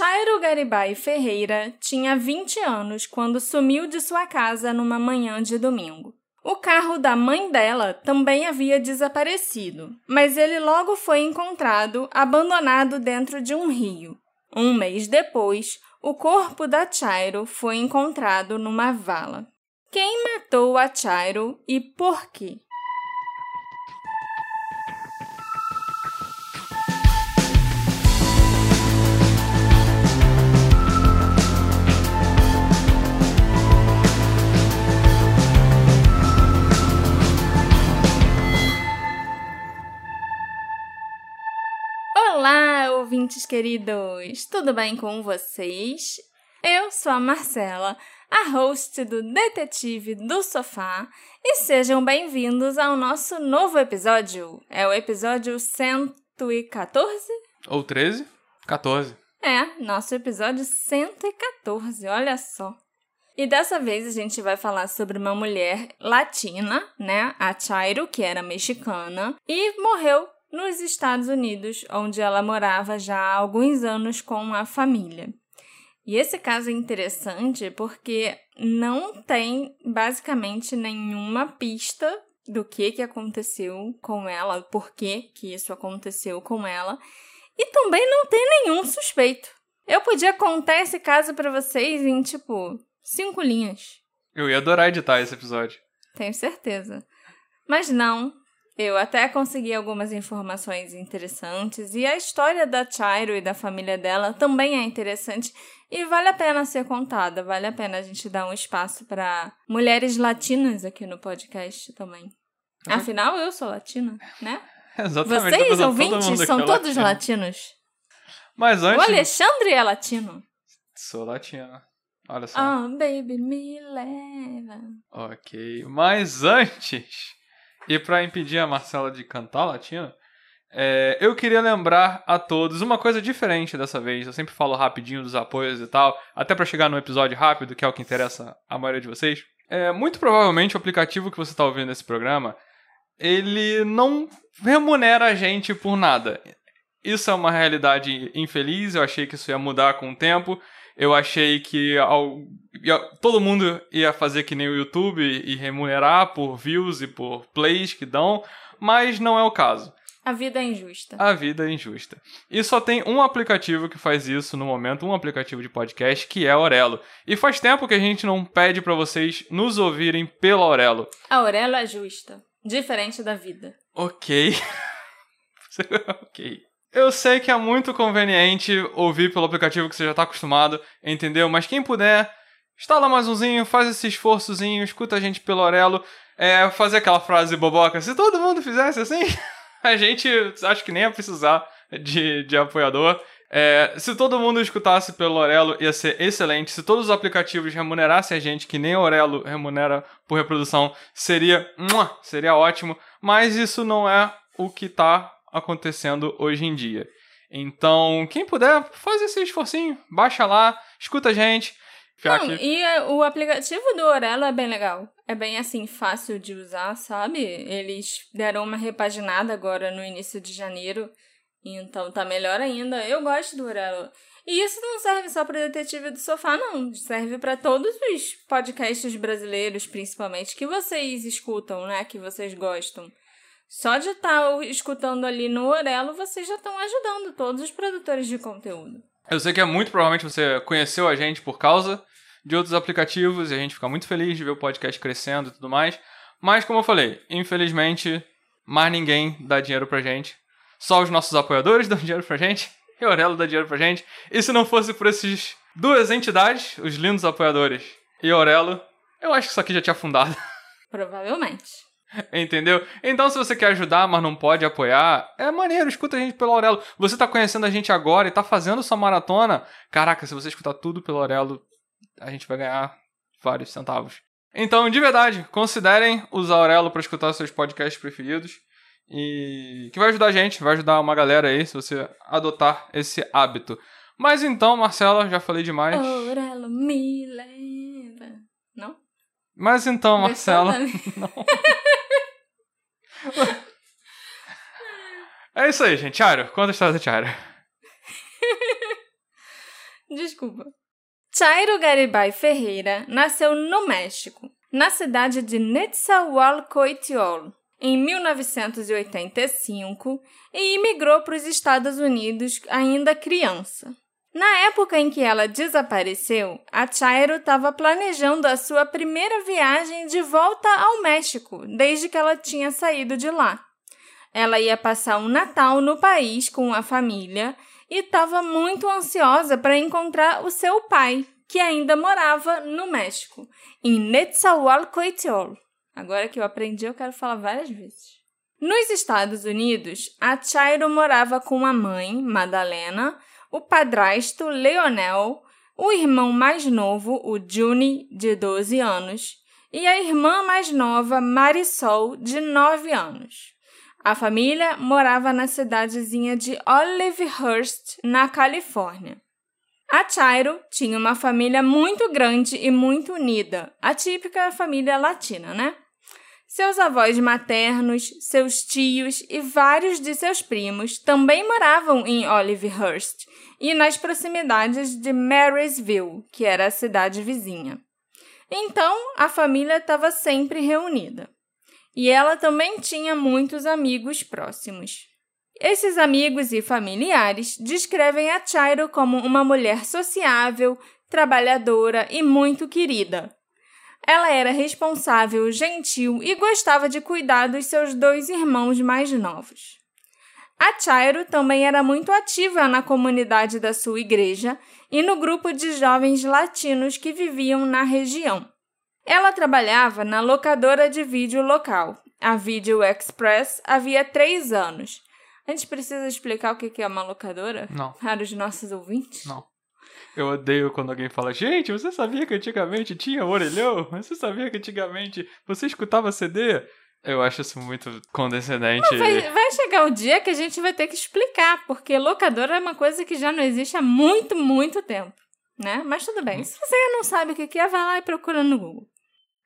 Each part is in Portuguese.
Chairo Garibay Ferreira tinha 20 anos quando sumiu de sua casa numa manhã de domingo. O carro da mãe dela também havia desaparecido, mas ele logo foi encontrado abandonado dentro de um rio. Um mês depois, o corpo da Chairo foi encontrado numa vala. Quem matou a Chairo e por quê? Ouvintes queridos! Tudo bem com vocês? Eu sou a Marcela, a host do Detetive do Sofá, e sejam bem-vindos ao nosso novo episódio. É o episódio 114? Ou 13? 14. É, nosso episódio 114, olha só. E dessa vez a gente vai falar sobre uma mulher latina, né? A Chairo, que era mexicana, e morreu nos Estados Unidos, onde ela morava já há alguns anos com a família. E esse caso é interessante porque não tem basicamente nenhuma pista do que, que aconteceu com ela, por que, que isso aconteceu com ela, e também não tem nenhum suspeito. Eu podia contar esse caso para vocês em tipo cinco linhas. Eu ia adorar editar esse episódio. Tenho certeza. Mas não, eu até consegui algumas informações interessantes e a história da Chairo e da família dela também é interessante e vale a pena ser contada, vale a pena a gente dar um espaço para mulheres latinas aqui no podcast também. Uhum. Afinal, eu sou latina, né? Exatamente. Vocês, ouvintes, são é todos latino. latinos. Mas antes. O Alexandre é latino. Sou latino. Olha só. Oh, baby, me leva. Ok. Mas antes. E para impedir a Marcela de cantar latino, é, eu queria lembrar a todos uma coisa diferente dessa vez. Eu sempre falo rapidinho dos apoios e tal, até para chegar no episódio rápido, que é o que interessa a maioria de vocês. É, muito provavelmente o aplicativo que você está ouvindo nesse programa, ele não remunera a gente por nada. Isso é uma realidade infeliz, eu achei que isso ia mudar com o tempo. Eu achei que ao, todo mundo ia fazer que nem o YouTube e remunerar por views e por plays que dão, mas não é o caso. A vida é injusta. A vida é injusta. E só tem um aplicativo que faz isso no momento, um aplicativo de podcast, que é a Aurelo. E faz tempo que a gente não pede para vocês nos ouvirem pela Aurelo. A Aurelo é justa, diferente da vida. Ok. ok. Eu sei que é muito conveniente ouvir pelo aplicativo que você já está acostumado, entendeu? Mas quem puder, instala mais umzinho, faz esse esforçozinho, escuta a gente pelo Orelo, é, fazer aquela frase boboca. Se todo mundo fizesse assim, a gente acho que nem ia precisar de, de apoiador. É, se todo mundo escutasse pelo Orelo, ia ser excelente. Se todos os aplicativos remunerassem a gente, que nem o Orelo remunera por reprodução, seria, seria ótimo. Mas isso não é o que está acontecendo hoje em dia. Então, quem puder, faz esse esforcinho, baixa lá, escuta a gente. Não, aqui. e é, o aplicativo do Orelo é bem legal. É bem assim, fácil de usar, sabe? Eles deram uma repaginada agora no início de janeiro. Então tá melhor ainda. Eu gosto do Orelo. E isso não serve só para Detetive do Sofá, não. Serve para todos os podcasts brasileiros, principalmente, que vocês escutam, né? Que vocês gostam. Só de estar tá escutando ali no Orelo, vocês já estão ajudando todos os produtores de conteúdo. Eu sei que é muito provavelmente você conheceu a gente por causa de outros aplicativos e a gente fica muito feliz de ver o podcast crescendo e tudo mais. Mas, como eu falei, infelizmente, mais ninguém dá dinheiro pra gente. Só os nossos apoiadores dão dinheiro pra gente e o Orelo dá dinheiro pra gente. E se não fosse por esses duas entidades, os lindos apoiadores e o Orelo, eu acho que isso aqui já tinha afundado. Provavelmente. Entendeu? Então, se você quer ajudar, mas não pode apoiar, é maneiro, escuta a gente pelo Aurelo. Você tá conhecendo a gente agora e tá fazendo sua maratona. Caraca, se você escutar tudo pelo Aurelo, a gente vai ganhar vários centavos. Então, de verdade, considerem usar Aurelo para escutar seus podcasts preferidos. E que vai ajudar a gente, vai ajudar uma galera aí se você adotar esse hábito. Mas então, Marcela, já falei demais. Aurelo me leva. Não? Mas então, Marcela. Não. É isso aí, gente. Tiaro, conta a história. Desculpa. Chairo Garibay Ferreira nasceu no México, na cidade de Netzahualcoyotl, em 1985 e imigrou para os Estados Unidos ainda criança. Na época em que ela desapareceu, a Chairo estava planejando a sua primeira viagem de volta ao México, desde que ela tinha saído de lá. Ela ia passar um Natal no país com a família e estava muito ansiosa para encontrar o seu pai, que ainda morava no México, em Netzahualcoyotl. Agora que eu aprendi, eu quero falar várias vezes. Nos Estados Unidos, a Chairo morava com a mãe, Madalena, o padrasto, Leonel, o irmão mais novo, o Juni, de 12 anos, e a irmã mais nova, Marisol, de 9 anos. A família morava na cidadezinha de Olivehurst, na Califórnia. A Chairo tinha uma família muito grande e muito unida, a típica família latina, né? Seus avós maternos, seus tios e vários de seus primos também moravam em Olivehurst e nas proximidades de Marysville, que era a cidade vizinha. Então, a família estava sempre reunida e ela também tinha muitos amigos próximos. Esses amigos e familiares descrevem a Chairo como uma mulher sociável, trabalhadora e muito querida. Ela era responsável, gentil e gostava de cuidar dos seus dois irmãos mais novos. A Chairo também era muito ativa na comunidade da sua igreja e no grupo de jovens latinos que viviam na região. Ela trabalhava na locadora de vídeo local, a Video Express, havia três anos. A gente precisa explicar o que é uma locadora? Não. Para os nossos ouvintes? Não. Eu odeio quando alguém fala, gente, você sabia que antigamente tinha orelhão? Você sabia que antigamente você escutava CD? Eu acho isso muito condescendente. Vai, vai, chegar o dia que a gente vai ter que explicar, porque locadora é uma coisa que já não existe há muito, muito tempo, né? Mas tudo bem. Se você não sabe o que é, vai lá e procura no Google.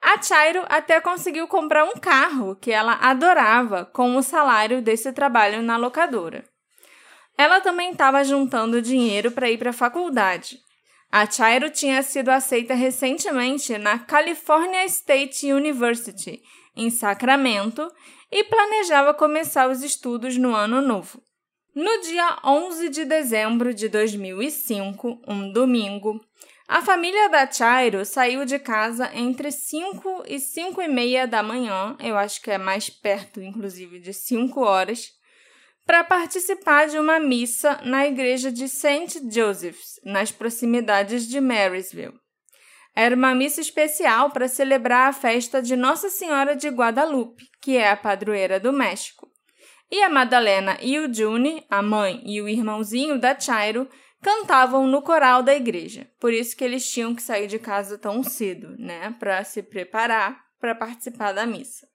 A Chairo até conseguiu comprar um carro que ela adorava com o salário desse trabalho na locadora. Ela também estava juntando dinheiro para ir para a faculdade. A Chairo tinha sido aceita recentemente na California State University, em Sacramento, e planejava começar os estudos no ano novo. No dia 11 de dezembro de 2005, um domingo, a família da Chairo saiu de casa entre 5 e 5 e meia da manhã, eu acho que é mais perto, inclusive, de 5 horas, para participar de uma missa na igreja de St. Joseph's, nas proximidades de Marysville. Era uma missa especial para celebrar a festa de Nossa Senhora de Guadalupe, que é a padroeira do México. E a Madalena e o June, a mãe e o irmãozinho da Chairo, cantavam no coral da igreja. Por isso que eles tinham que sair de casa tão cedo, né, para se preparar para participar da missa.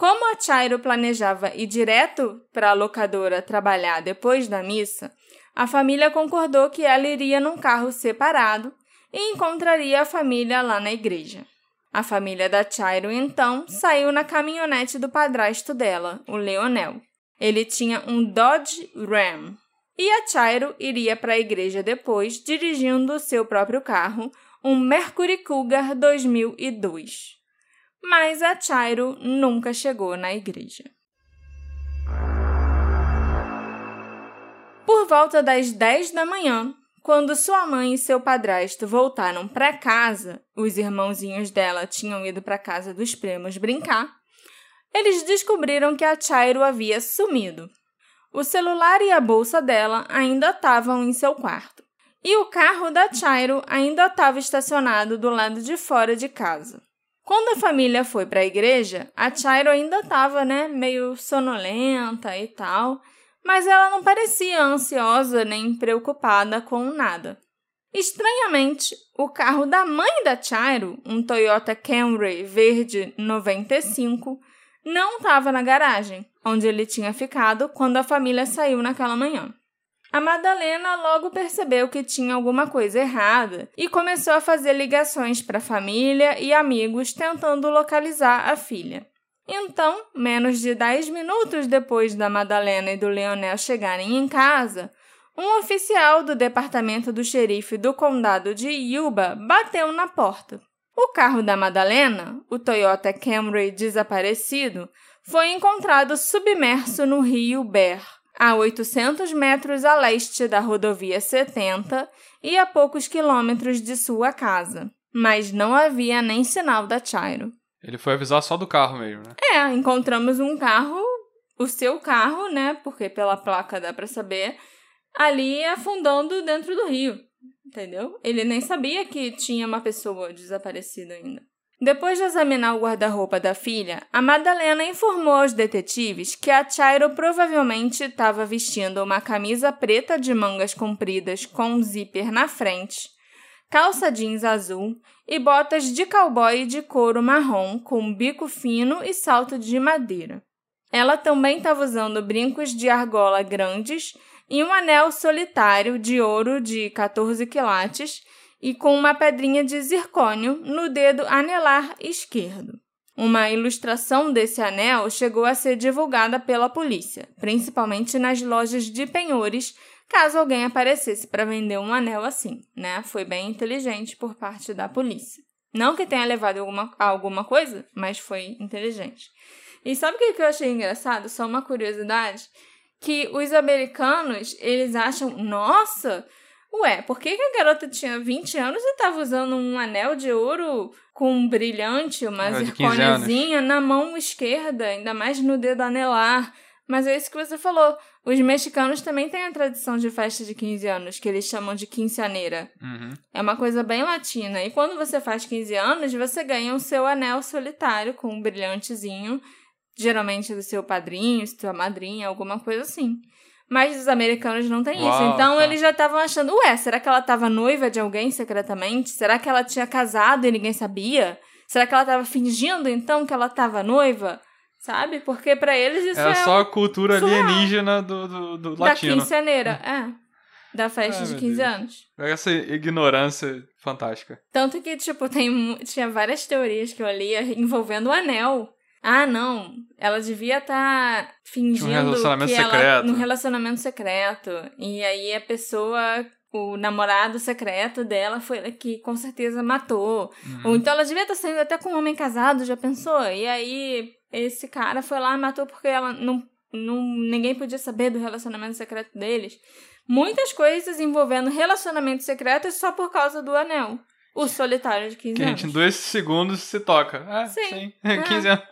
Como a Chairo planejava ir direto para a locadora trabalhar depois da missa, a família concordou que ela iria num carro separado e encontraria a família lá na igreja. A família da Chairo, então, saiu na caminhonete do padrasto dela, o Leonel. Ele tinha um Dodge Ram, e a Chairo iria para a igreja depois, dirigindo seu próprio carro, um Mercury Cougar 2002. Mas a Chairo nunca chegou na igreja. Por volta das 10 da manhã, quando sua mãe e seu padrasto voltaram para casa, os irmãozinhos dela tinham ido para casa dos primos brincar, eles descobriram que a Chairo havia sumido. O celular e a bolsa dela ainda estavam em seu quarto. E o carro da Chairo ainda estava estacionado do lado de fora de casa. Quando a família foi para a igreja, a Chairo ainda estava, né, meio sonolenta e tal, mas ela não parecia ansiosa nem preocupada com nada. Estranhamente, o carro da mãe da Chairo, um Toyota Camry verde 95, não estava na garagem, onde ele tinha ficado quando a família saiu naquela manhã. A Madalena logo percebeu que tinha alguma coisa errada e começou a fazer ligações para a família e amigos tentando localizar a filha. Então, menos de 10 minutos depois da Madalena e do Leonel chegarem em casa, um oficial do departamento do xerife do condado de Yuba bateu na porta. O carro da Madalena, o Toyota Camry desaparecido, foi encontrado submerso no rio Bear, a 800 metros a leste da rodovia 70 e a poucos quilômetros de sua casa. Mas não havia nem sinal da Chairo. Ele foi avisar só do carro mesmo, né? É, encontramos um carro, o seu carro, né? Porque pela placa dá para saber, ali afundando dentro do rio. Entendeu? Ele nem sabia que tinha uma pessoa desaparecida ainda. Depois de examinar o guarda-roupa da filha, a Madalena informou aos detetives que a Chairo provavelmente estava vestindo uma camisa preta de mangas compridas com um zíper na frente, calça jeans azul e botas de cowboy de couro marrom com bico fino e salto de madeira. Ela também estava usando brincos de argola grandes e um anel solitário de ouro de 14 quilates e com uma pedrinha de zircônio no dedo anelar esquerdo. Uma ilustração desse anel chegou a ser divulgada pela polícia, principalmente nas lojas de penhores, caso alguém aparecesse para vender um anel assim, né? Foi bem inteligente por parte da polícia. Não que tenha levado alguma, alguma coisa, mas foi inteligente. E sabe o que eu achei engraçado? Só uma curiosidade que os americanos, eles acham, nossa, ué, por que, que a garota tinha 20 anos e estava usando um anel de ouro com um brilhante, uma Ah, de zircôniozinha na mão esquerda, ainda mais no dedo anelar? Mas é isso que você falou. Os mexicanos também têm a tradição de festa de 15 anos, que eles chamam de quinceaneira. Uhum. É uma coisa bem latina. E quando você faz 15 anos, você ganha o seu anel solitário com um brilhantezinho geralmente do seu padrinho, sua madrinha, alguma coisa assim. Mas os americanos não têm isso. Uau, Então tá. eles já estavam achando, ué, será que ela estava noiva de alguém secretamente? Será que ela tinha casado e ninguém sabia? Será que ela estava fingindo então que ela estava noiva? Sabe? Porque pra eles isso Era é só a cultura alienígena do, do, do da latino. quinceaneira, é. Da festa Ai, de meu 15 Deus. anos. Essa ignorância fantástica. Tanto que, tipo, tem, tinha várias teorias que eu lia envolvendo o anel. Ah, não. Ela devia estar fingindo relacionamento que ela secreto. num relacionamento secreto. E aí a pessoa, o namorado secreto dela foi que com certeza matou. Uhum. Ou então ela devia estar saindo até com um homem casado, já pensou? E aí esse cara foi lá e matou porque ela não, não ninguém podia saber do relacionamento secreto deles. Muitas coisas envolvendo relacionamentos secretos só por causa do anel. O solitário de 15 Que a anos. gente em dois segundos se toca. É, Sim. sim. É. 15 anos.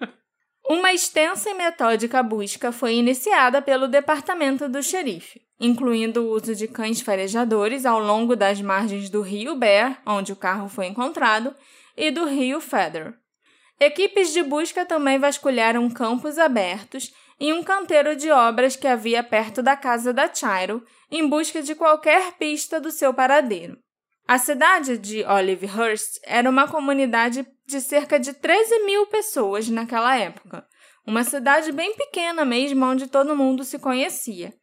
Uma extensa e metódica busca foi iniciada pelo departamento do xerife, incluindo o uso de cães farejadores ao longo das margens do rio Bear, onde o carro foi encontrado, e do rio Feather. Equipes de busca também vasculharam campos abertos e um canteiro de obras que havia perto da casa da Chairo, em busca de qualquer pista do seu paradeiro. A cidade de Olivehurst era uma comunidade de cerca de 13 mil pessoas naquela época. Uma cidade bem pequena mesmo, onde todo mundo se conhecia.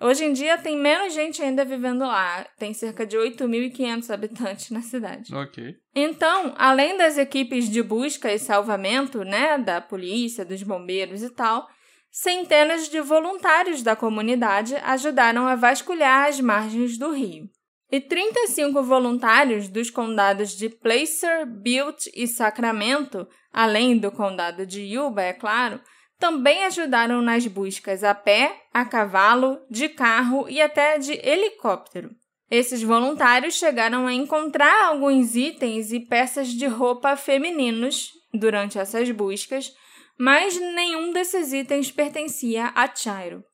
Hoje em dia tem menos gente ainda vivendo lá, tem cerca de 8.500 habitantes na cidade. Ok. Então, além das equipes de busca e salvamento, né, da polícia, dos bombeiros e tal, centenas de voluntários da comunidade ajudaram a vasculhar as margens do rio. E 35 voluntários dos condados de Placer, Butte e Sacramento, além do condado de Yuba, é claro, também ajudaram nas buscas a pé, a cavalo, de carro e até de helicóptero. Esses voluntários chegaram a encontrar alguns itens e peças de roupa femininos durante essas buscas, mas nenhum desses itens pertencia a Chairo.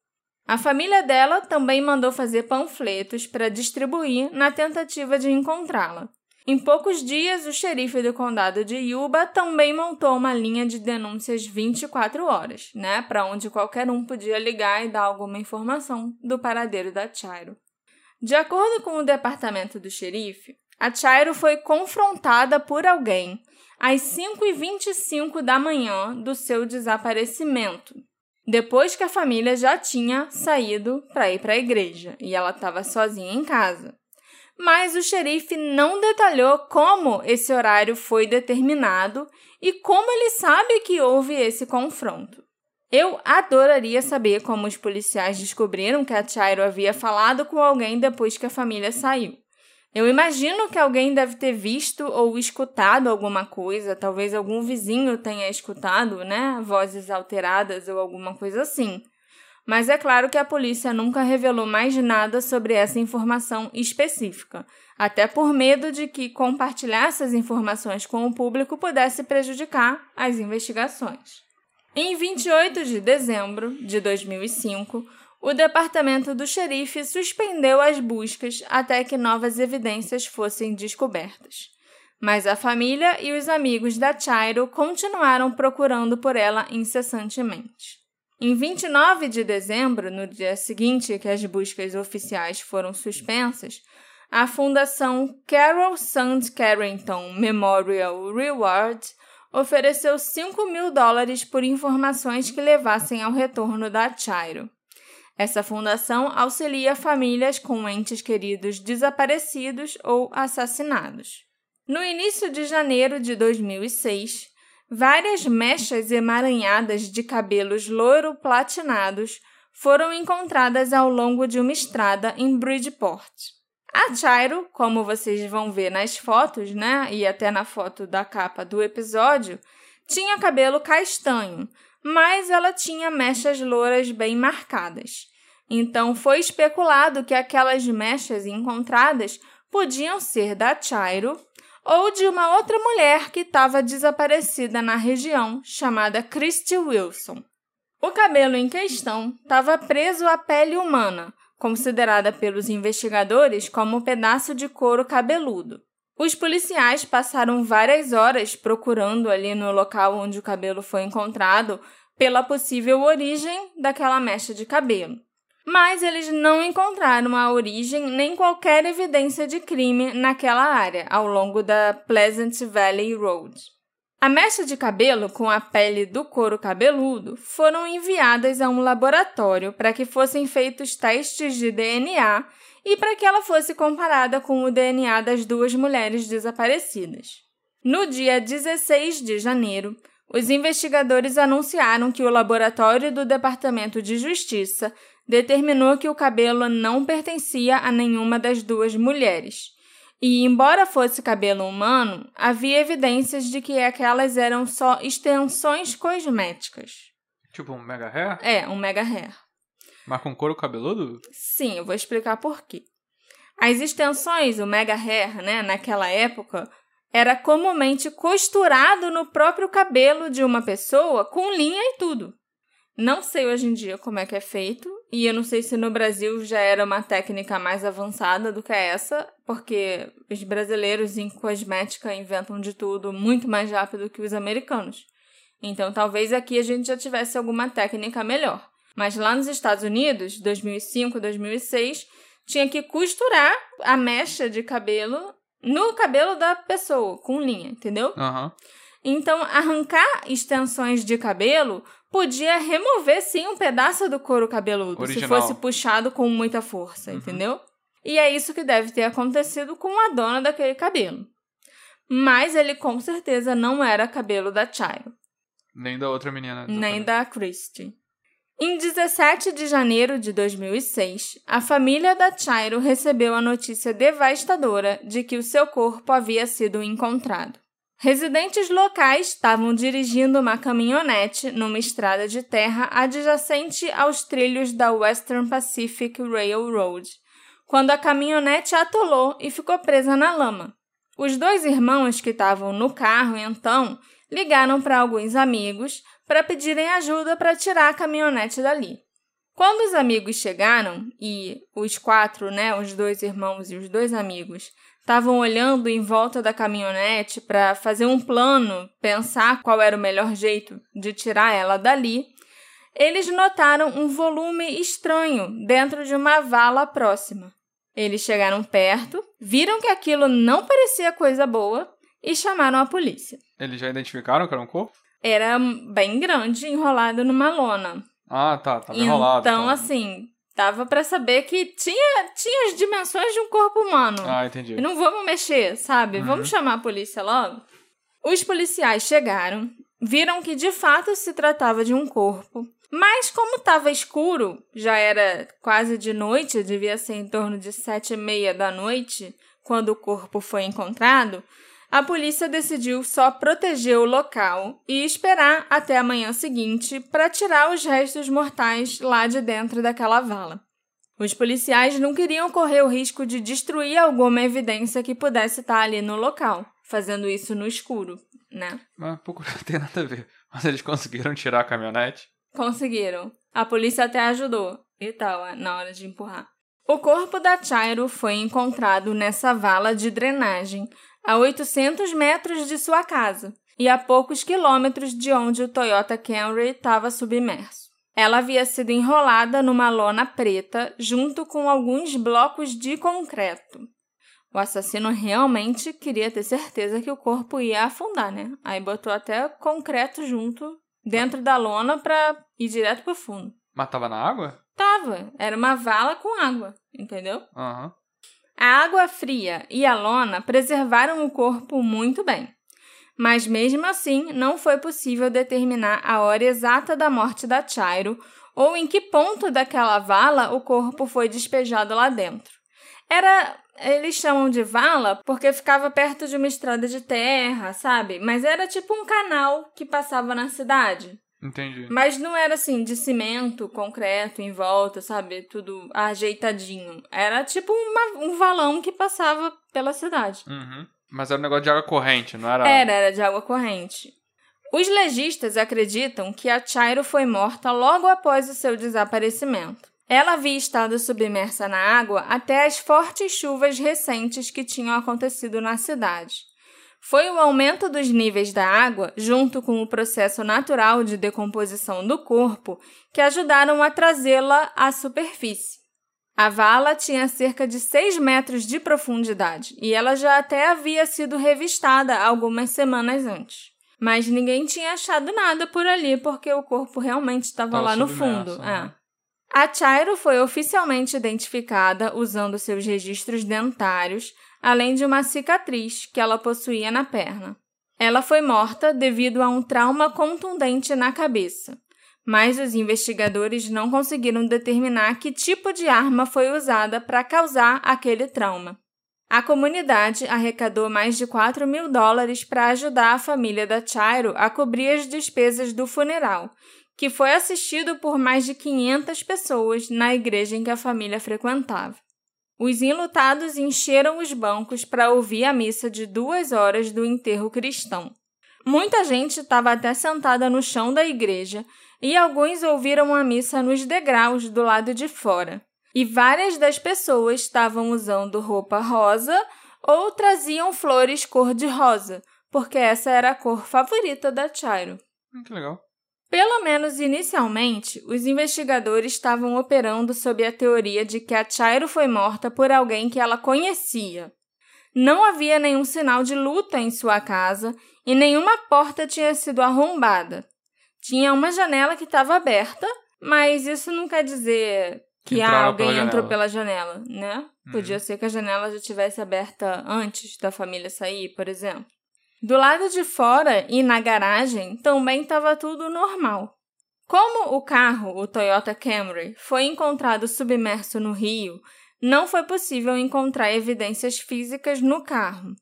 A família dela também mandou fazer panfletos para distribuir na tentativa de encontrá-la. Em poucos dias, o xerife do condado de Yuba também montou uma linha de denúncias 24 horas, né, para onde qualquer um podia ligar e dar alguma informação do paradeiro da Chairo. De acordo com o departamento do xerife, a Chairo foi confrontada por alguém às 5h25 da manhã do seu desaparecimento, depois que a família já tinha saído para ir para a igreja e ela estava sozinha em casa. Mas o xerife não detalhou como esse horário foi determinado e como ele sabe que houve esse confronto. Eu adoraria saber como os policiais descobriram que a Chairo havia falado com alguém depois que a família saiu. Eu imagino que alguém deve ter visto ou escutado alguma coisa, talvez algum vizinho tenha escutado, né, vozes alteradas ou alguma coisa assim. Mas é claro que a polícia nunca revelou mais nada sobre essa informação específica, até por medo de que compartilhar essas informações com o público pudesse prejudicar as investigações. Em 28 de dezembro de 2005, o departamento do xerife suspendeu as buscas até que novas evidências fossem descobertas. Mas a família e os amigos da Chairo continuaram procurando por ela incessantemente. Em 29 de dezembro, no dia seguinte que as buscas oficiais foram suspensas, a Fundação Carol Sand Carrington Memorial Reward ofereceu 5 mil dólares por informações que levassem ao retorno da Chairo. Essa fundação auxilia famílias com entes queridos desaparecidos ou assassinados. No início de janeiro de 2006, várias mechas emaranhadas de cabelos loiro-platinados foram encontradas ao longo de uma estrada em Bridgeport. A Chairo, como vocês vão ver nas fotos, né, e até na foto da capa do episódio, tinha cabelo castanho, mas ela tinha mechas louras bem marcadas. Então foi especulado que aquelas mechas encontradas podiam ser da Chairo ou de uma outra mulher que estava desaparecida na região, chamada Christy Wilson. O cabelo em questão estava preso à pele humana, considerada pelos investigadores como um pedaço de couro cabeludo. Os policiais passaram várias horas procurando ali no local onde o cabelo foi encontrado pela possível origem daquela mecha de cabelo. Mas eles não encontraram a origem nem qualquer evidência de crime naquela área, ao longo da Pleasant Valley Road. A mecha de cabelo com a pele do couro cabeludo foram enviadas a um laboratório para que fossem feitos testes de DNA e para que ela fosse comparada com o DNA das duas mulheres desaparecidas. No dia 16 de janeiro, os investigadores anunciaram que o laboratório do Departamento de Justiça determinou que o cabelo não pertencia a nenhuma das duas mulheres. E, embora fosse cabelo humano, havia evidências de que aquelas eram só extensões cosméticas. Tipo um mega hair? É, um mega hair. Mas com couro cabeludo? Sim, eu vou explicar por quê. As extensões, o mega hair, né, naquela época, era comumente costurado no próprio cabelo de uma pessoa com linha e tudo. Não sei hoje em dia como é que é feito, e eu não sei se no Brasil já era uma técnica mais avançada do que essa, porque os brasileiros em cosmética inventam de tudo muito mais rápido que os americanos. Então talvez aqui a gente já tivesse alguma técnica melhor. Mas lá nos Estados Unidos, 2005, 2006, tinha que costurar a mecha de cabelo no cabelo da pessoa, com linha, entendeu? Aham. Então, arrancar extensões de cabelo podia remover sim um pedaço do couro cabeludo, se Original. fosse puxado com muita força, Uhum. entendeu? E é isso que deve ter acontecido com a dona daquele cabelo. Mas ele com certeza não era cabelo da Chairo, Nem da outra menina. nem da Christie. Em 17 de janeiro de 2006, a família da Chairo recebeu a notícia devastadora de que o seu corpo havia sido encontrado. Residentes locais estavam dirigindo uma caminhonete numa estrada de terra adjacente aos trilhos da Western Pacific Railroad, quando a caminhonete atolou e ficou presa na lama. Os dois irmãos que estavam no carro, então, ligaram para alguns amigos para pedirem ajuda para tirar a caminhonete dali. Quando os amigos chegaram e os quatro, né, os dois irmãos e os dois amigos, estavam olhando em volta da caminhonete para fazer um plano, pensar qual era o melhor jeito de tirar ela dali, eles notaram um volume estranho dentro de uma vala próxima. Eles chegaram perto, viram que aquilo não parecia coisa boa e chamaram a polícia. Eles já identificaram que era um corpo? Era bem grande, enrolado numa lona. Ah, tá. Tava enrolado. Então, tá. assim, dava pra saber que tinha, tinha as dimensões de um corpo humano. Ah, entendi. E não vamos mexer, sabe? Uhum. Vamos chamar a polícia logo. Os policiais chegaram, viram que de fato se tratava de um corpo Mas como estava escuro, já era quase de noite, devia ser em torno de sete e meia da noite, quando o corpo foi encontrado, a polícia decidiu só proteger o local e esperar até a manhã seguinte para tirar os restos mortais lá de dentro daquela vala. Os policiais não queriam correr o risco de destruir alguma evidência que pudesse estar ali no local, fazendo isso no escuro, né? Mas pouco não tem nada a ver. Mas eles conseguiram tirar a caminhonete? Conseguiram. A polícia até ajudou e tal, na hora de empurrar. O corpo da Chairo foi encontrado nessa vala de drenagem, a 800 metros de sua casa e a poucos quilômetros de onde o Toyota Camry estava submerso. Ela havia sido enrolada numa lona preta junto com alguns blocos de concreto. O assassino realmente queria ter certeza que o corpo ia afundar, né? Aí botou até concreto junto dentro da lona para ir direto pro fundo. Mas tava na água? Tava. Era uma vala com água, entendeu? Aham. A água fria e a lona preservaram o corpo muito bem. Mas mesmo assim, não foi possível determinar a hora exata da morte da Chairo ou em que ponto daquela vala o corpo foi despejado lá dentro. Era eles chamam de vala porque ficava perto de uma estrada de terra, sabe? Mas era tipo um canal que passava na cidade. Entendi. Mas não era assim, de cimento, concreto em volta, sabe? Tudo ajeitadinho. Era tipo uma, um valão que passava pela cidade. Uhum. Mas era um negócio de água corrente, não era? Era, era de água corrente. Os legistas acreditam que a Chairo foi morta logo após o seu desaparecimento. Ela havia estado submersa na água até as fortes chuvas recentes que tinham acontecido na cidade. Foi o aumento dos níveis da água, junto com o processo natural de decomposição do corpo, que ajudaram a trazê-la à superfície. A vala tinha cerca de 6 metros de profundidade e ela já até havia sido revistada algumas semanas antes. Mas ninguém tinha achado nada por ali porque o corpo realmente estava lá no fundo. Né? É. A Chairo foi oficialmente identificada usando seus registros dentários, além de uma cicatriz que ela possuía na perna. Ela foi morta devido a um trauma contundente na cabeça, mas os investigadores não conseguiram determinar que tipo de arma foi usada para causar aquele trauma. A comunidade arrecadou mais de 4 mil dólares para ajudar a família da Chairo a cobrir as despesas do funeral que foi assistido por mais de 500 pessoas na igreja em que a família frequentava. Os enlutados encheram os bancos para ouvir a missa de duas horas do enterro cristão. Muita gente estava até sentada no chão da igreja e alguns ouviram a missa nos degraus do lado de fora. E várias das pessoas estavam usando roupa rosa ou traziam flores cor-de-rosa, porque essa era a cor favorita da Chairo. Hum, que legal. Pelo menos inicialmente, os investigadores estavam operando sob a teoria de que a Chairo foi morta por alguém que ela conhecia. Não havia nenhum sinal de luta em sua casa e nenhuma porta tinha sido arrombada. Tinha uma janela que estava aberta, mas isso não quer dizer que ah, alguém pela entrou pela janela, né? Uhum. Podia ser que a janela já estivesse aberta antes da família sair, por exemplo. Do lado de fora e na garagem também estava tudo normal. Como o carro, o Toyota Camry, foi encontrado submerso no rio, não foi possível encontrar evidências físicas no carro.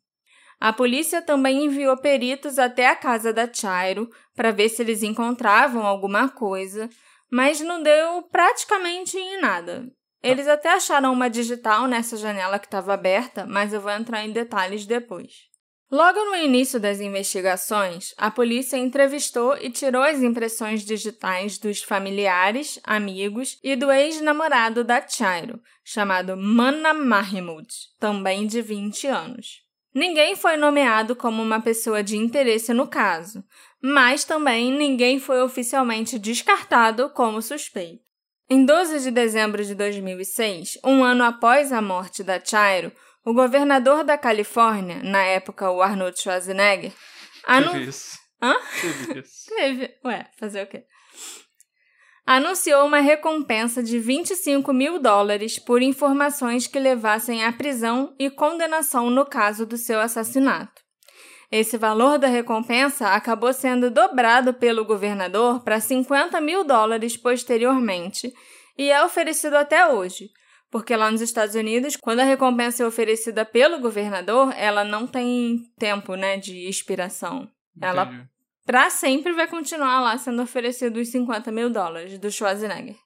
A polícia também enviou peritos até a casa da Chairo para ver se eles encontravam alguma coisa, mas não deu praticamente em nada. Eles até acharam uma digital nessa janela que estava aberta, mas eu vou entrar em detalhes depois. Logo no início das investigações, a polícia entrevistou e tirou as impressões digitais dos familiares, amigos e do ex-namorado da Chairo, chamado Mana Mahmoud, também de 20 anos. Ninguém foi nomeado como uma pessoa de interesse no caso, mas também ninguém foi oficialmente descartado como suspeito. Em 12 de dezembro de 2006, um ano após a morte da Chairo, o governador da Califórnia, na época o Arnold Schwarzenegger, anu... Teve isso. Hã? Teve isso. Teve. Ué, fazer o quê? Anunciou uma recompensa de 25 mil dólares por informações que levassem à prisão e condenação no caso do seu assassinato. Esse valor da recompensa acabou sendo dobrado pelo governador para 50 mil dólares posteriormente e é oferecido até hoje. Porque lá nos Estados Unidos, quando a recompensa é oferecida pelo governador, ela não tem tempo né, de expiração. Entendi. Ela, para sempre, vai continuar lá sendo oferecido os 50 mil dólares do Schwarzenegger.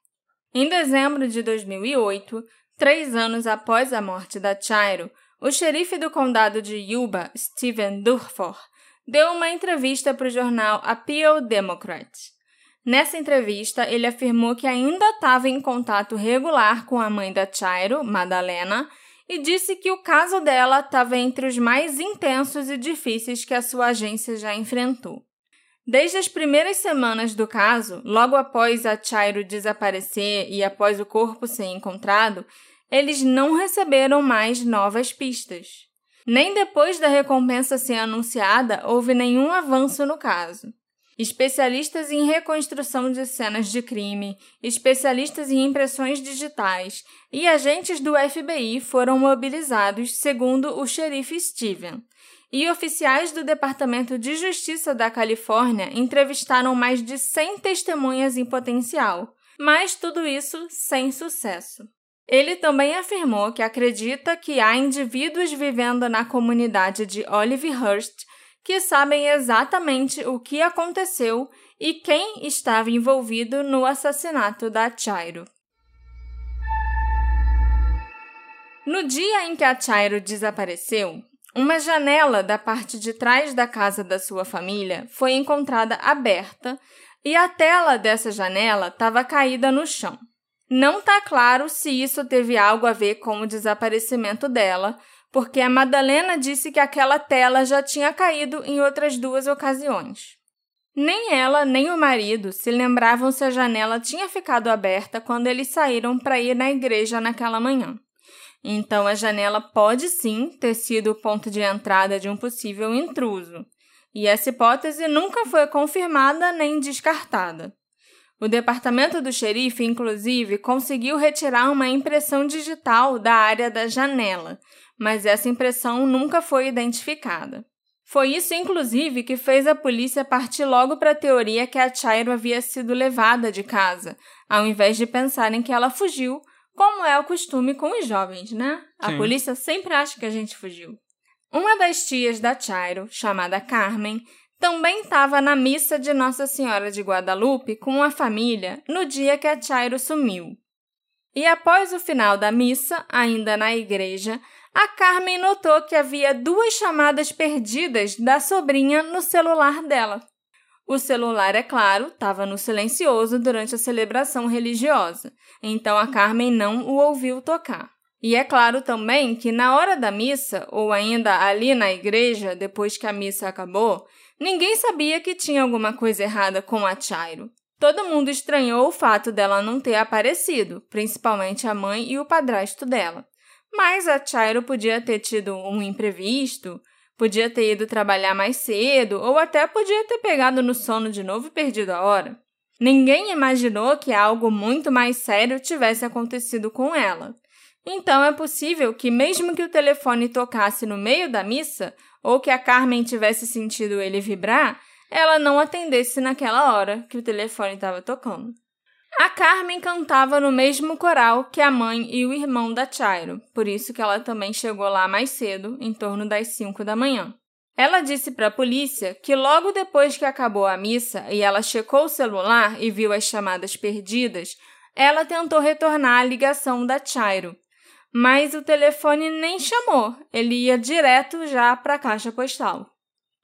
Em dezembro de 2008, três anos após a morte da Chairo, o xerife do condado de Yuba, Steven Durfor, deu uma entrevista para o jornal Appeal Democrat. Nessa entrevista, ele afirmou que ainda estava em contato regular com a mãe da Chairo, Madalena, e disse que o caso dela estava entre os mais intensos e difíceis que a sua agência já enfrentou. Desde as primeiras semanas do caso, logo após a Chairo desaparecer e após o corpo ser encontrado, eles não receberam mais novas pistas. Nem depois da recompensa ser anunciada houve nenhum avanço no caso. Especialistas em reconstrução de cenas de crime, especialistas em impressões digitais e agentes do FBI foram mobilizados, segundo o xerife Steven. E oficiais do Departamento de Justiça da Califórnia entrevistaram mais de 100 testemunhas em potencial, mas tudo isso sem sucesso. Ele também afirmou que acredita que há indivíduos vivendo na comunidade de Olivehurst que sabem exatamente o que aconteceu e quem estava envolvido no assassinato da Chairo. No dia em que a Chairo desapareceu, uma janela da parte de trás da casa da sua família foi encontrada aberta e a tela dessa janela estava caída no chão. Não está claro se isso teve algo a ver com o desaparecimento dela, porque a Madalena disse que aquela tela já tinha caído em outras duas ocasiões. Nem ela nem o marido se lembravam se a janela tinha ficado aberta quando eles saíram para ir na igreja naquela manhã. Então a janela pode sim ter sido o ponto de entrada de um possível intruso, e essa hipótese nunca foi confirmada nem descartada. O departamento do xerife, inclusive, conseguiu retirar uma impressão digital da área da janela, mas essa impressão nunca foi identificada. Foi isso, inclusive, que fez a polícia partir logo para a teoria que a Chairo havia sido levada de casa, ao invés de pensarem que ela fugiu, como é o costume com os jovens, né? A Sim. polícia sempre acha que a gente fugiu. Uma das tias da Chairo, chamada Carmen, também estava na missa de Nossa Senhora de Guadalupe com a família no dia que a Chairo sumiu. E após o final da missa, ainda na igreja, a Carmen notou que havia duas chamadas perdidas da sobrinha no celular dela. O celular, é claro, estava no silencioso durante a celebração religiosa, então a Carmen não o ouviu tocar. E é claro também que na hora da missa, ou ainda ali na igreja, depois que a missa acabou, Ninguém sabia que tinha alguma coisa errada com a Chairo. Todo mundo estranhou o fato dela não ter aparecido, principalmente a mãe e o padrasto dela. Mas a Chairo podia ter tido um imprevisto, podia ter ido trabalhar mais cedo ou até podia ter pegado no sono de novo e perdido a hora. Ninguém imaginou que algo muito mais sério tivesse acontecido com ela. Então é possível que, mesmo que o telefone tocasse no meio da missa, ou que a Carmen tivesse sentido ele vibrar, ela não atendesse naquela hora que o telefone estava tocando. A Carmen cantava no mesmo coral que a mãe e o irmão da Chairo, por isso que ela também chegou lá mais cedo, em torno das 5 da manhã. Ela disse para a polícia que logo depois que acabou a missa e ela checou o celular e viu as chamadas perdidas, ela tentou retornar a ligação da Chairo, mas o telefone nem chamou, ele ia direto já para a caixa postal.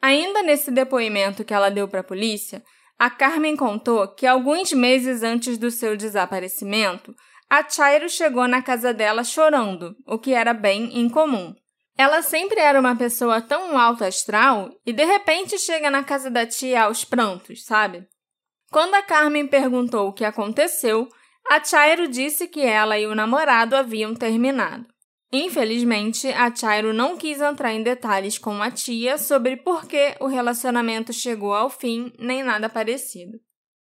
Ainda nesse depoimento que ela deu para a polícia, a Carmen contou que alguns meses antes do seu desaparecimento, a Chairo chegou na casa dela chorando, o que era bem incomum. Ela sempre era uma pessoa tão alto astral e de repente chega na casa da tia aos prantos, sabe? Quando a Carmen perguntou o que aconteceu, a Chairo disse que ela e o namorado haviam terminado. Infelizmente, a Chairo não quis entrar em detalhes com a tia sobre por que o relacionamento chegou ao fim, nem nada parecido.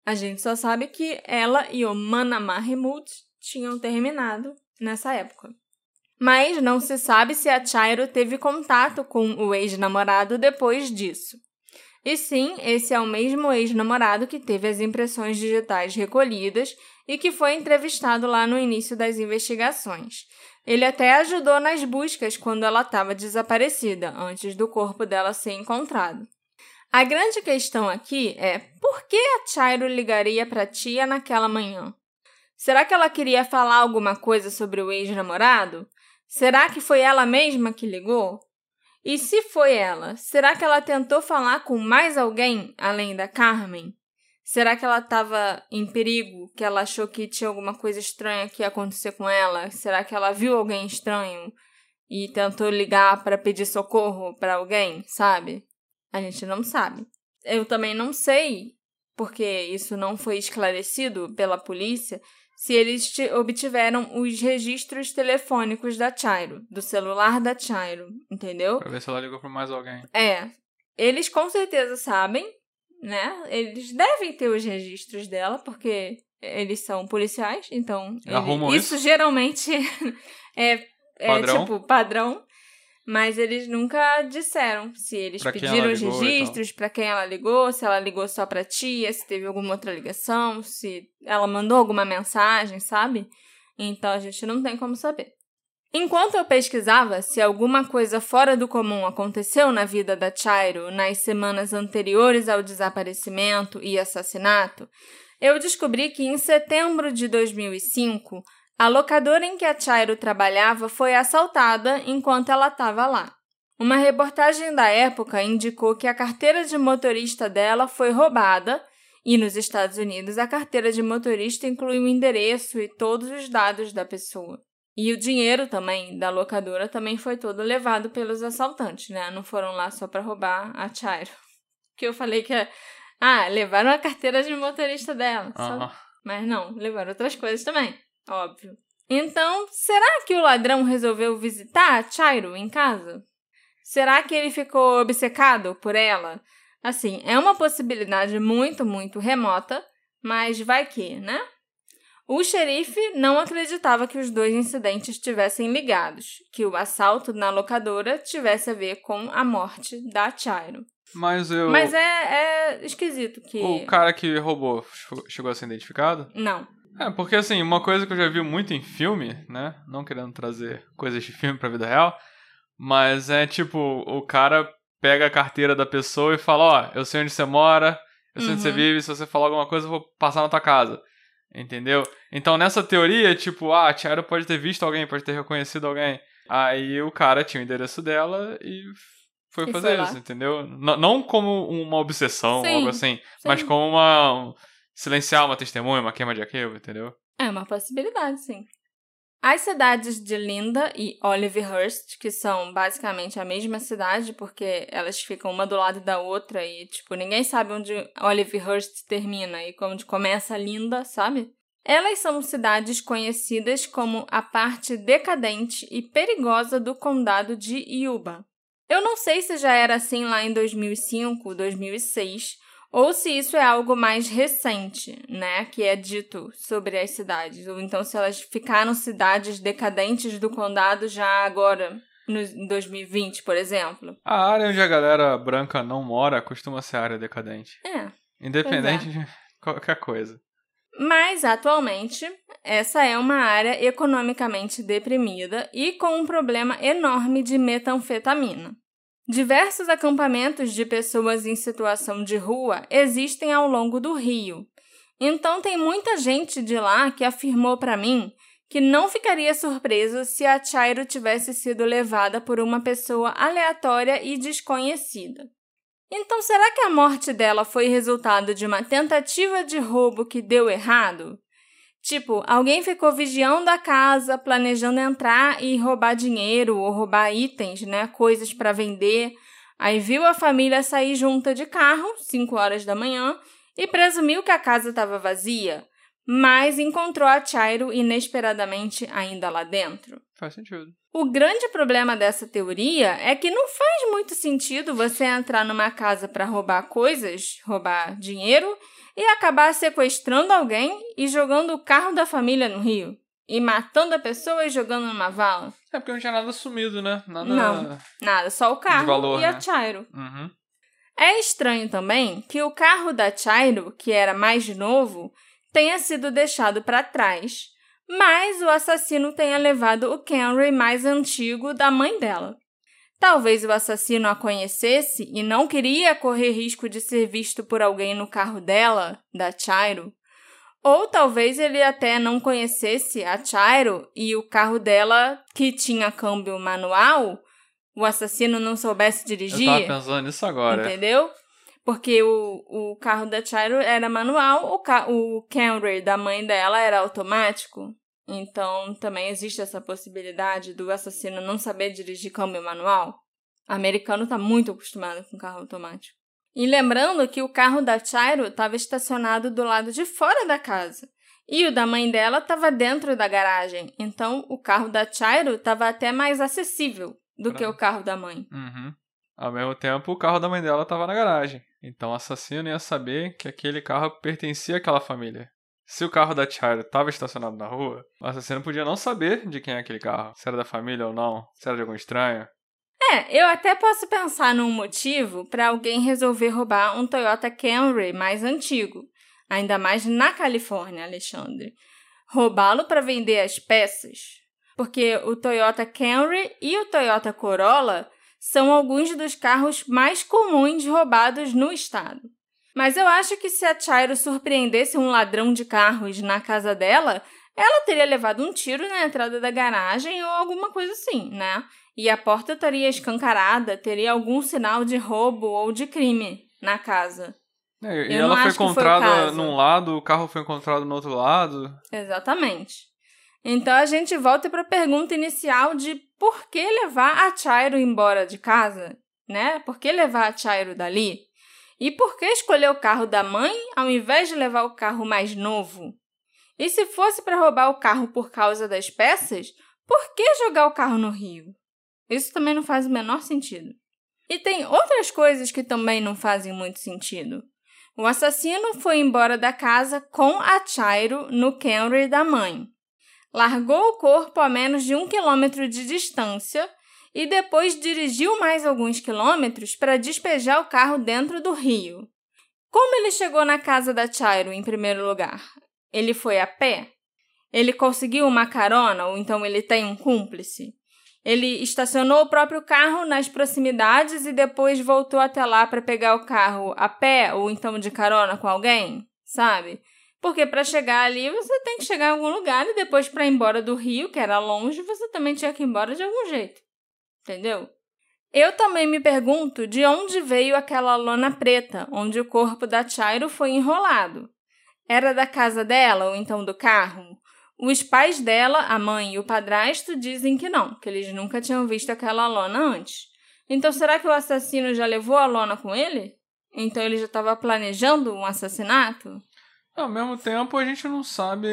A gente só sabe que ela e o Mana Mahmoud tinham terminado nessa época. Mas não se sabe se a Chairo teve contato com o ex-namorado depois disso. E sim, esse é o mesmo ex-namorado que teve as impressões digitais recolhidas e que foi entrevistado lá no início das investigações. Ele até ajudou nas buscas quando ela estava desaparecida, antes do corpo dela ser encontrado. A grande questão aqui é por que a Chairo ligaria para a tia naquela manhã? Será que ela queria falar alguma coisa sobre o ex-namorado? Será que foi ela mesma que ligou? E se foi ela, será que ela tentou falar com mais alguém além da Carmen? Será que ela estava em perigo? Que ela achou que tinha alguma coisa estranha que ia acontecer com ela? Será que ela viu alguém estranho e tentou ligar para pedir socorro para alguém, sabe? A gente não sabe. Eu também não sei, porque isso não foi esclarecido pela polícia, se eles obtiveram os registros telefônicos da Chairo, do celular da Chairo, entendeu? Pra ver se ela ligou pra mais alguém. É. Eles com certeza sabem, né? Eles devem ter os registros dela, porque eles são policiais, então. Isso, isso geralmente é, é padrão. tipo padrão. Mas eles nunca disseram se eles pra pediram os registros, para quem ela ligou, se ela ligou só pra tia, se teve alguma outra ligação, se ela mandou alguma mensagem, sabe? Então a gente não tem como saber. Enquanto eu pesquisava se alguma coisa fora do comum aconteceu na vida da Chairo nas semanas anteriores ao desaparecimento e assassinato, eu descobri que em setembro de 2005 a locadora em que a Chairo trabalhava foi assaltada enquanto ela estava lá. Uma reportagem da época indicou que a carteira de motorista dela foi roubada e nos Estados Unidos a carteira de motorista inclui o endereço e todos os dados da pessoa. E o dinheiro também da locadora também foi todo levado pelos assaltantes, né? Não foram lá só para roubar a Chairo. Que eu falei que ah, levaram a carteira de motorista dela, Uhum. mas não, levaram outras coisas também. Óbvio. Então, será que o ladrão resolveu visitar a Chairo em casa? Será que ele ficou obcecado por ela? Assim, é uma possibilidade muito, muito remota, mas vai que, né? O xerife não acreditava que os dois incidentes estivessem ligados, que o assalto na locadora tivesse a ver com a morte da Chairo. Mas eu. Mas é, é esquisito que. O cara que roubou chegou a ser identificado? Não. É, porque assim, uma coisa que eu já vi muito em filme, né? Não querendo trazer coisas de filme pra vida real, mas é tipo, o cara pega a carteira da pessoa e fala, ó, eu sei onde você mora, eu sei onde você Uhum. vive, se você falar alguma coisa, eu vou passar na tua casa. Entendeu? Então nessa teoria, tipo, ah, a Tiara pode ter visto alguém, pode ter reconhecido alguém. Aí o cara tinha o endereço dela e foi E fazer foi isso, entendeu? N- não como uma obsessão, Sim, algo assim, mas sim. como uma. um- silenciar uma testemunha, uma queima de arquivo, entendeu? É uma possibilidade, sim. As cidades de Linda e Olivehurst, que são basicamente a mesma cidade, porque elas ficam uma do lado da outra e, tipo, ninguém sabe onde Olivehurst termina e onde começa Linda, sabe? Elas são cidades conhecidas como a parte decadente e perigosa do condado de Yuba. Eu não sei se já era assim lá em 2005, 2006, ou se isso é algo mais recente, né, que é dito sobre as cidades, ou então se elas ficaram cidades decadentes do condado já agora, no, em 2020, por exemplo. A área onde a galera branca não mora costuma ser área decadente. É. Independente de qualquer coisa. Mas, atualmente, essa é uma área economicamente deprimida e com um problema enorme de metanfetamina. Diversos acampamentos de pessoas em situação de rua existem ao longo do rio. Então, tem muita gente de lá que afirmou para mim que não ficaria surpreso se a Chairo tivesse sido levada por uma pessoa aleatória e desconhecida. Então, será que a morte dela foi resultado de uma tentativa de roubo que deu errado? Tipo, alguém ficou vigiando a casa, planejando entrar e roubar dinheiro ou roubar itens, né, coisas para vender. Aí viu a família sair junta de carro, 5 horas da manhã, e presumiu que a casa estava vazia, mas encontrou a Chairo inesperadamente ainda lá dentro. Faz sentido. O grande problema dessa teoria é que não faz muito sentido você entrar numa casa para roubar coisas, roubar dinheiro e acabar sequestrando alguém e jogando o carro da família no rio. e matando a pessoa e jogando numa vala? É porque não tinha nada sumido, né? Nada... Não. Nada, só o carro valor, e a né? Chairo. Uhum. É estranho também que o carro da Chairo, que era mais novo, tenha sido deixado para trás, mas o assassino tenha levado o Camry mais antigo da mãe dela. Talvez o assassino a conhecesse e não queria correr risco de ser visto por alguém no carro dela, da Chairo. Ou talvez ele até não conhecesse a Chairo e o carro dela, que tinha câmbio manual, o assassino não soubesse dirigir. Eu tava pensando nisso agora. Entendeu? Porque o, o carro da Chairo era manual, o, ca o Camry da mãe dela era automático. Então também existe essa possibilidade do assassino não saber dirigir câmbio manual. O americano está muito acostumado com carro automático. E lembrando que o carro da Chairo estava estacionado do lado de fora da casa. E o da mãe dela estava dentro da garagem. Então o carro da Chairo estava até mais acessível do Pra- que o carro da mãe. Uhum. Ao mesmo tempo, o carro da mãe dela tava na garagem. Então o assassino ia saber que aquele carro pertencia àquela família. Se o carro da Chairo tava estacionado na rua, o assassino podia não saber de quem é aquele carro. Se era da família ou não, se era de algum estranho. É, eu até posso pensar num motivo para alguém resolver roubar um Toyota Camry mais antigo, ainda mais na Califórnia, Alexandre. Roubá-lo para vender as peças. Porque o Toyota Camry e o Toyota Corolla são alguns dos carros mais comuns roubados no estado. Mas eu acho que se a Chairo surpreendesse um ladrão de carros na casa dela, ela teria levado um tiro na entrada da garagem ou alguma coisa assim, né? E a porta estaria escancarada, teria algum sinal de roubo ou de crime na casa. É, e Eu ela foi foi encontrada caso. num lado, o carro foi encontrado no outro lado. Exatamente. Então a gente volta para a pergunta inicial de por que levar a Chairo embora de casa, né? Por que levar a Chairo dali? E por que escolher o carro da mãe ao invés de levar o carro mais novo? E se fosse para roubar o carro por causa das peças, por que jogar o carro no rio? Isso também não faz o menor sentido. E tem outras coisas que também não fazem muito sentido. O assassino foi embora da casa com a Chairo no Camry da mãe. Largou o corpo a menos de um quilômetro de distância e depois dirigiu mais alguns quilômetros para despejar o carro dentro do rio. Como ele chegou na casa da Chairo em primeiro lugar? Ele foi a pé? Ele conseguiu uma carona ou então ele tem um cúmplice? Ele estacionou o próprio carro nas proximidades e depois voltou até lá para pegar o carro a pé ou então de carona com alguém, sabe? Porque para chegar ali você tem que chegar em algum lugar e depois para ir embora do Rio, que era longe, você também tinha que ir embora de algum jeito. Entendeu? Eu também me pergunto de onde veio aquela lona preta, onde o corpo da Chairo foi enrolado. Era da casa dela ou então do carro? Os pais dela, a mãe e o padrasto, dizem que não, que eles nunca tinham visto aquela lona antes. Então será que o assassino já levou a lona com ele? Então ele já estava planejando um assassinato? Ao mesmo tempo, a gente não sabe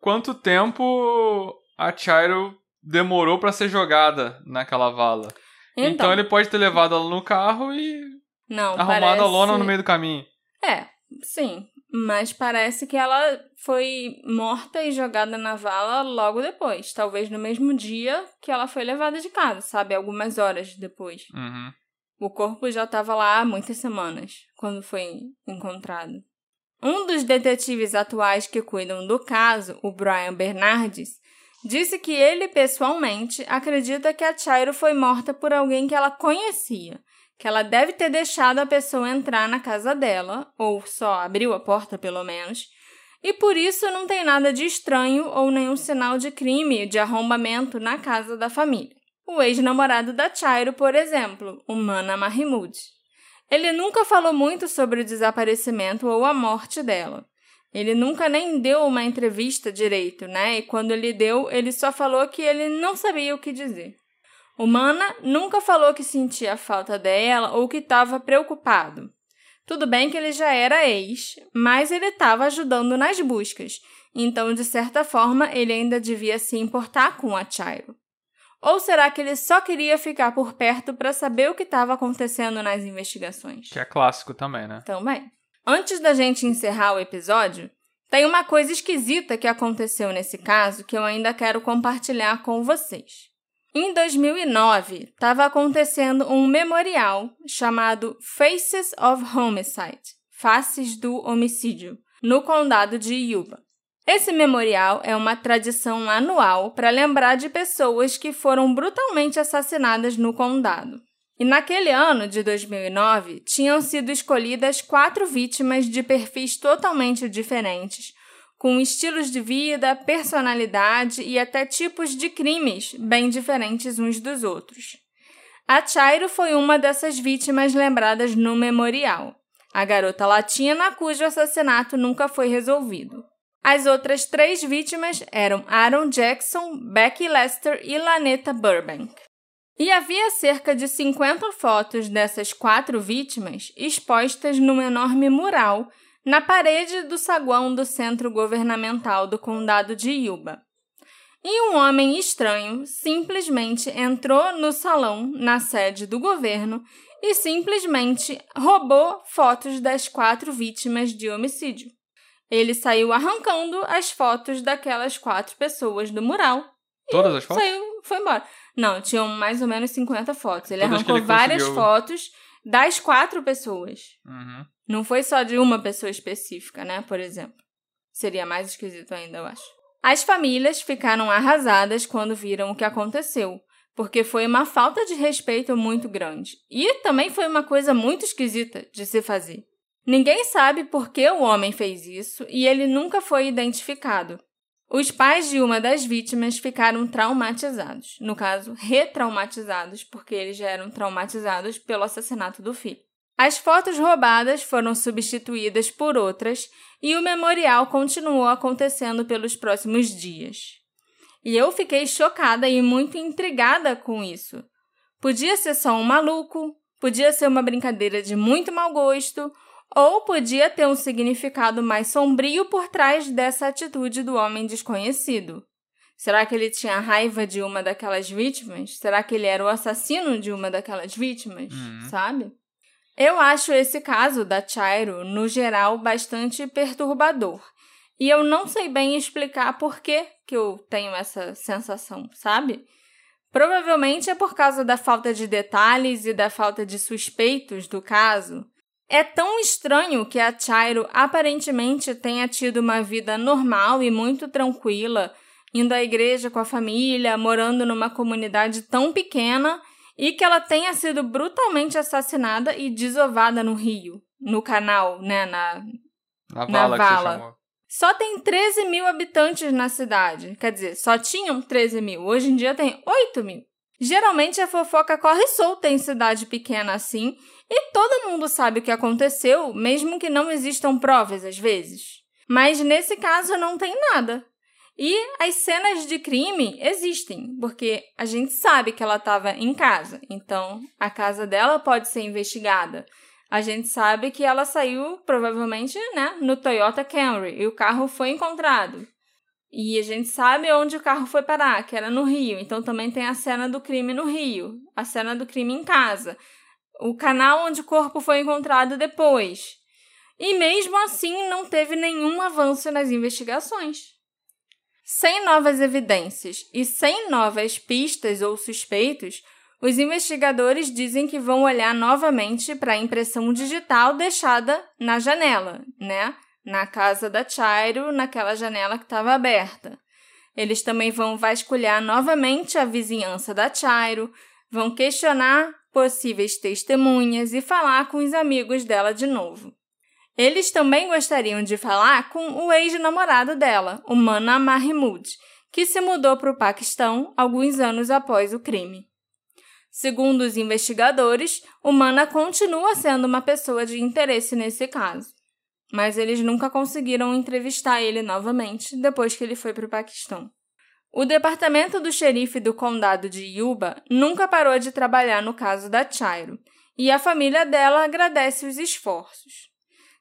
quanto tempo a Chairo demorou pra ser jogada naquela vala. Então, ele pode ter levado ela no carro e não, arrumado parece... a lona no meio do caminho. É, sim. Mas parece que ela foi morta e jogada na vala logo depois. Talvez no mesmo dia que ela foi levada de casa, sabe? Algumas horas depois. Uhum. O corpo já estava lá há muitas semanas, quando foi encontrado. Um dos detetives atuais que cuidam do caso, o Brian Bernardes, disse que ele pessoalmente acredita que a Chairo foi morta por alguém que ela conhecia, que ela deve ter deixado a pessoa entrar na casa dela, ou só abriu a porta pelo menos, e por isso não tem nada de estranho ou nenhum sinal de crime, de arrombamento na casa da família. O ex-namorado da Chairo, por exemplo, o Mana Mahmoud. Ele nunca falou muito sobre o desaparecimento ou a morte dela. Ele nunca nem deu uma entrevista direito, né? E quando ele deu, ele só falou que ele não sabia o que dizer. O Mana nunca falou que sentia falta dela ou que estava preocupado. Tudo bem que ele já era ex, mas ele estava ajudando nas buscas, então, de certa forma, ele ainda devia se importar com a Chairo. Ou será que ele só queria ficar por perto para saber o que estava acontecendo nas investigações? Que é clássico também, né? Também. Antes da gente encerrar o episódio, Tem uma coisa esquisita que aconteceu nesse caso que eu ainda quero compartilhar com vocês. Em 2009, estava acontecendo um memorial chamado Faces of Homicide Faces do Homicídio no condado de Yuba. Esse memorial é uma tradição anual para lembrar de pessoas que foram brutalmente assassinadas no condado. E naquele ano de 2009, tinham sido escolhidas quatro vítimas de perfis totalmente diferentes, com estilos de vida, personalidade e até tipos de crimes bem diferentes uns dos outros. A Chairo foi uma dessas vítimas lembradas no memorial, a garota latina cujo assassinato nunca foi resolvido. As outras três vítimas eram Aaron Jackson, Becky Lester e Laneta Burbank. E havia cerca de 50 fotos dessas quatro vítimas expostas num enorme mural na parede do saguão do centro governamental do condado de Yuba. E um homem estranho simplesmente entrou no salão na sede do governo e simplesmente roubou fotos das quatro vítimas de homicídio. Ele saiu arrancando as fotos daquelas quatro pessoas do mural. Todas as fotos? Saiu, foi embora. Não, tinham mais ou menos 50 fotos. Ele Todas arrancou ele várias conseguiu... fotos das quatro pessoas. Uhum. Não foi só de uma pessoa específica, né? Por exemplo. Seria mais esquisito ainda, eu acho. As famílias ficaram arrasadas quando viram o que aconteceu, porque foi uma falta de respeito muito grande. E também foi uma coisa muito esquisita de se fazer. Ninguém sabe por que o homem fez isso e ele nunca foi identificado. Os pais de uma das vítimas ficaram traumatizados, no caso, retraumatizados, porque eles já eram traumatizados pelo assassinato do filho. As fotos roubadas foram substituídas por outras e o memorial continuou acontecendo pelos próximos dias. E eu fiquei chocada e muito intrigada com isso. Podia ser só um maluco, podia ser uma brincadeira de muito mau gosto, ou podia ter um significado mais sombrio por trás dessa atitude do homem desconhecido. Será que ele tinha raiva de uma daquelas vítimas? Será que ele era o assassino de uma daquelas vítimas? Uhum. Sabe? Eu acho esse caso da Chairo, no geral, bastante perturbador. E eu não sei bem explicar por que, que eu tenho essa sensação, sabe? Provavelmente é por causa da falta de detalhes e da falta de suspeitos do caso. É tão estranho que a Chairo aparentemente tenha tido uma vida normal e muito tranquila, indo à igreja com a família, morando numa comunidade tão pequena e que ela tenha sido brutalmente assassinada e desovada no rio, no canal, né, na, na vala. Na vala. Só tem 13 mil habitantes na cidade. Quer dizer, só tinham 13 mil. Hoje em dia tem 8 mil. Geralmente a fofoca corre solta em cidade pequena assim e todo mundo sabe o que aconteceu, mesmo que não existam provas às vezes. Mas nesse caso não tem nada. E as cenas de crime existem, porque a gente sabe que ela estava em casa, então a casa dela pode ser investigada. A gente sabe que ela saiu provavelmente, né, no Toyota Camry e o carro foi encontrado. E a gente sabe onde o carro foi parar, que era no Rio. Então também tem a cena do crime no Rio, a cena do crime em casa o canal onde o corpo foi encontrado depois. E mesmo assim não teve nenhum avanço nas investigações. Sem novas evidências e sem novas pistas ou suspeitos, os investigadores dizem que vão olhar novamente para a impressão digital deixada na janela, né? Na casa da Chairo, naquela janela que estava aberta. Eles também vão vasculhar novamente a vizinhança da Chairo, vão questionar possíveis testemunhas e falar com os amigos dela de novo. Eles também gostariam de falar com o ex-namorado dela, o Mana Mahmood, que se mudou para o Paquistão alguns anos após o crime. Segundo os investigadores, o Mana continua sendo uma pessoa de interesse nesse caso, mas eles nunca conseguiram entrevistar ele novamente depois que ele foi para o Paquistão. O departamento do xerife do condado de Yuba nunca parou de trabalhar no caso da Chairo, e a família dela agradece os esforços.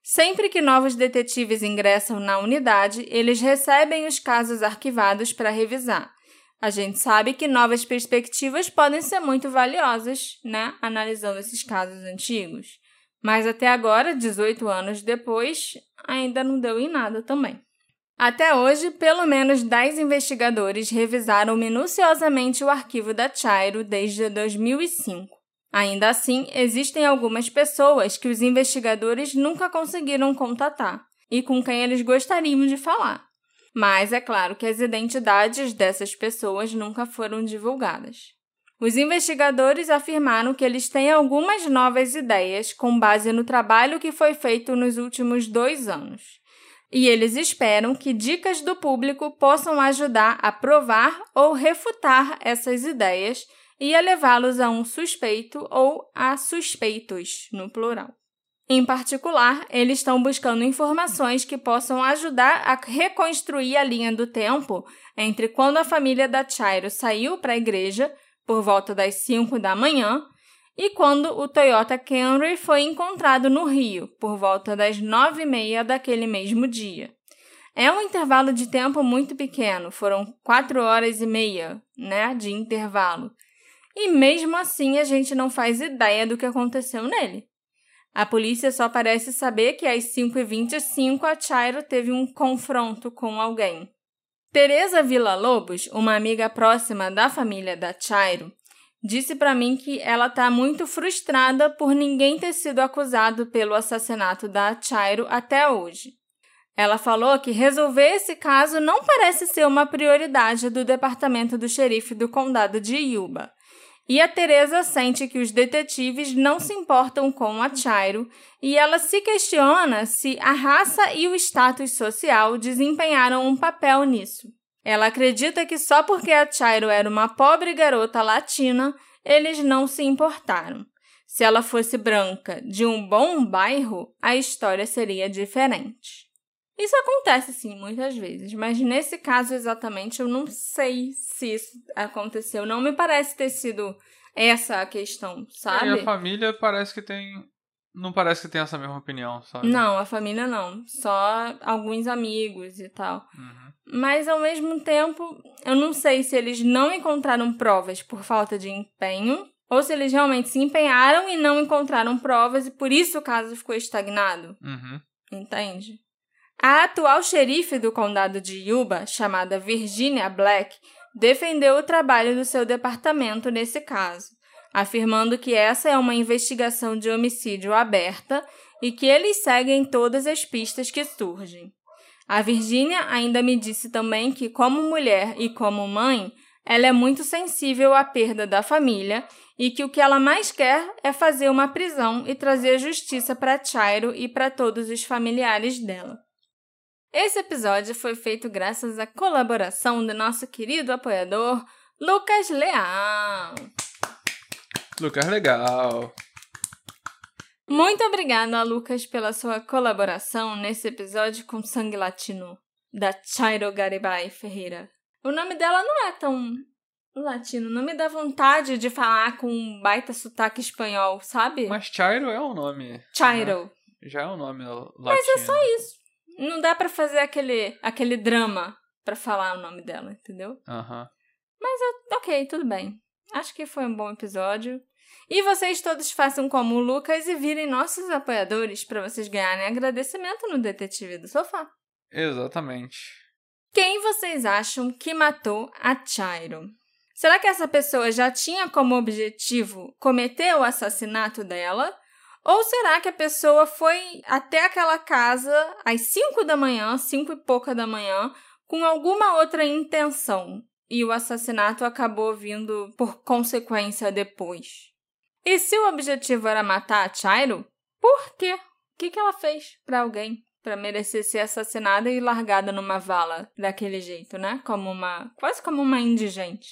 Sempre que novos detetives ingressam na unidade, eles recebem os casos arquivados para revisar. A gente sabe que novas perspectivas podem ser muito valiosas, né, analisando esses casos antigos. Mas até agora, 18 anos depois, ainda não deu em nada também. Até hoje, pelo menos 10 investigadores revisaram minuciosamente o arquivo da Chairo desde 2005. Ainda assim, existem algumas pessoas que os investigadores nunca conseguiram contatar e com quem eles gostariam de falar. Mas é claro que as identidades dessas pessoas nunca foram divulgadas. Os investigadores afirmaram que eles têm algumas novas ideias com base no trabalho que foi feito nos últimos dois anos. E eles esperam que dicas do público possam ajudar a provar ou refutar essas ideias e a levá-los a um suspeito ou a suspeitos, no plural. Em particular, eles estão buscando informações que possam ajudar a reconstruir a linha do tempo entre quando a família da Chairo saiu para a igreja por volta das 5 da manhã, e quando o Toyota Camry foi encontrado no Rio, por volta das 9 e meia daquele mesmo dia. É um intervalo de tempo muito pequeno, foram 4 horas e meia né, de intervalo. E mesmo assim a gente não faz ideia do que aconteceu nele. A polícia só parece saber que às 5h25 a Chairo teve um confronto com alguém. Teresa Villa-Lobos, uma amiga próxima da família da Chairo, disse para mim que ela está muito frustrada por ninguém ter sido acusado pelo assassinato da Chairo até hoje. Ela falou que resolver esse caso não parece ser uma prioridade do departamento do xerife do condado de Yuba. E a Teresa sente que os detetives não se importam com a Chairo e ela se questiona se a raça e o status social desempenharam um papel nisso. Ela acredita que só porque a Chairo era uma pobre garota latina, eles não se importaram. Se ela fosse branca de um bom bairro, a história seria diferente. Isso acontece sim muitas vezes, mas nesse caso exatamente eu não sei se isso aconteceu. Não me parece ter sido essa a questão, sabe? E a família parece que tem. Não parece que tem essa mesma opinião, sabe? Não, a família não. Só alguns amigos e tal. Uhum. Mas ao mesmo tempo, eu não sei se eles não encontraram provas por falta de empenho ou se eles realmente se empenharam e não encontraram provas e por isso o caso ficou estagnado. Uhum. Entende? A atual xerife do condado de Yuba, chamada Virginia Black, defendeu o trabalho do seu departamento nesse caso, afirmando que essa é uma investigação de homicídio aberta e que eles seguem todas as pistas que surgem. A Virginia ainda me disse também que, como mulher e como mãe, ela é muito sensível à perda da família e que o que ela mais quer é fazer uma prisão e trazer justiça para Chairo e para todos os familiares dela. Esse episódio foi feito graças à colaboração do nosso querido apoiador Lucas Leal. Lucas Legal. Muito obrigada, Lucas, pela sua colaboração nesse episódio com Sangue Latino, da Chairo Garibay Ferreira. O nome dela não é tão latino, não me dá vontade de falar com um baita sotaque espanhol, sabe? Mas Chairo é um nome. Chairo. Né? Já é um nome latino. Mas é só isso. Não dá para fazer aquele, aquele drama para falar o nome dela, entendeu? Aham. Uhum. Mas ok, tudo bem. Acho que foi um bom episódio. E vocês todos façam como o Lucas e virem nossos apoiadores para vocês ganharem agradecimento no Detetive do Sofá. Exatamente. Quem vocês acham que matou a Chairo? Será que essa pessoa já tinha como objetivo cometer o assassinato dela? Ou será que a pessoa foi até aquela casa às 5 da manhã, 5 e pouca da manhã, com alguma outra intenção e o assassinato acabou vindo por consequência depois? E se o objetivo era matar a Chairo, por quê? O que, que ela fez para alguém para merecer ser assassinada e largada numa vala daquele jeito, né? Como uma. quase como uma indigente.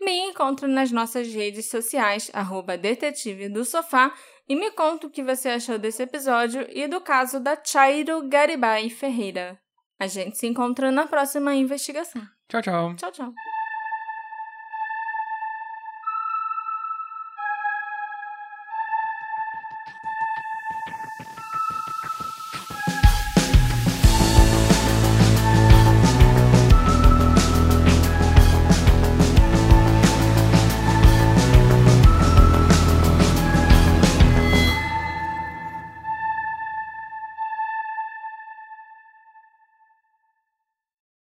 Me encontro nas nossas redes sociais, arroba detetive do sofá, e me conta o que você achou desse episódio e do caso da Chairo Garibay Ferreira. A gente se encontra na próxima investigação. Tchau, tchau. Tchau, tchau.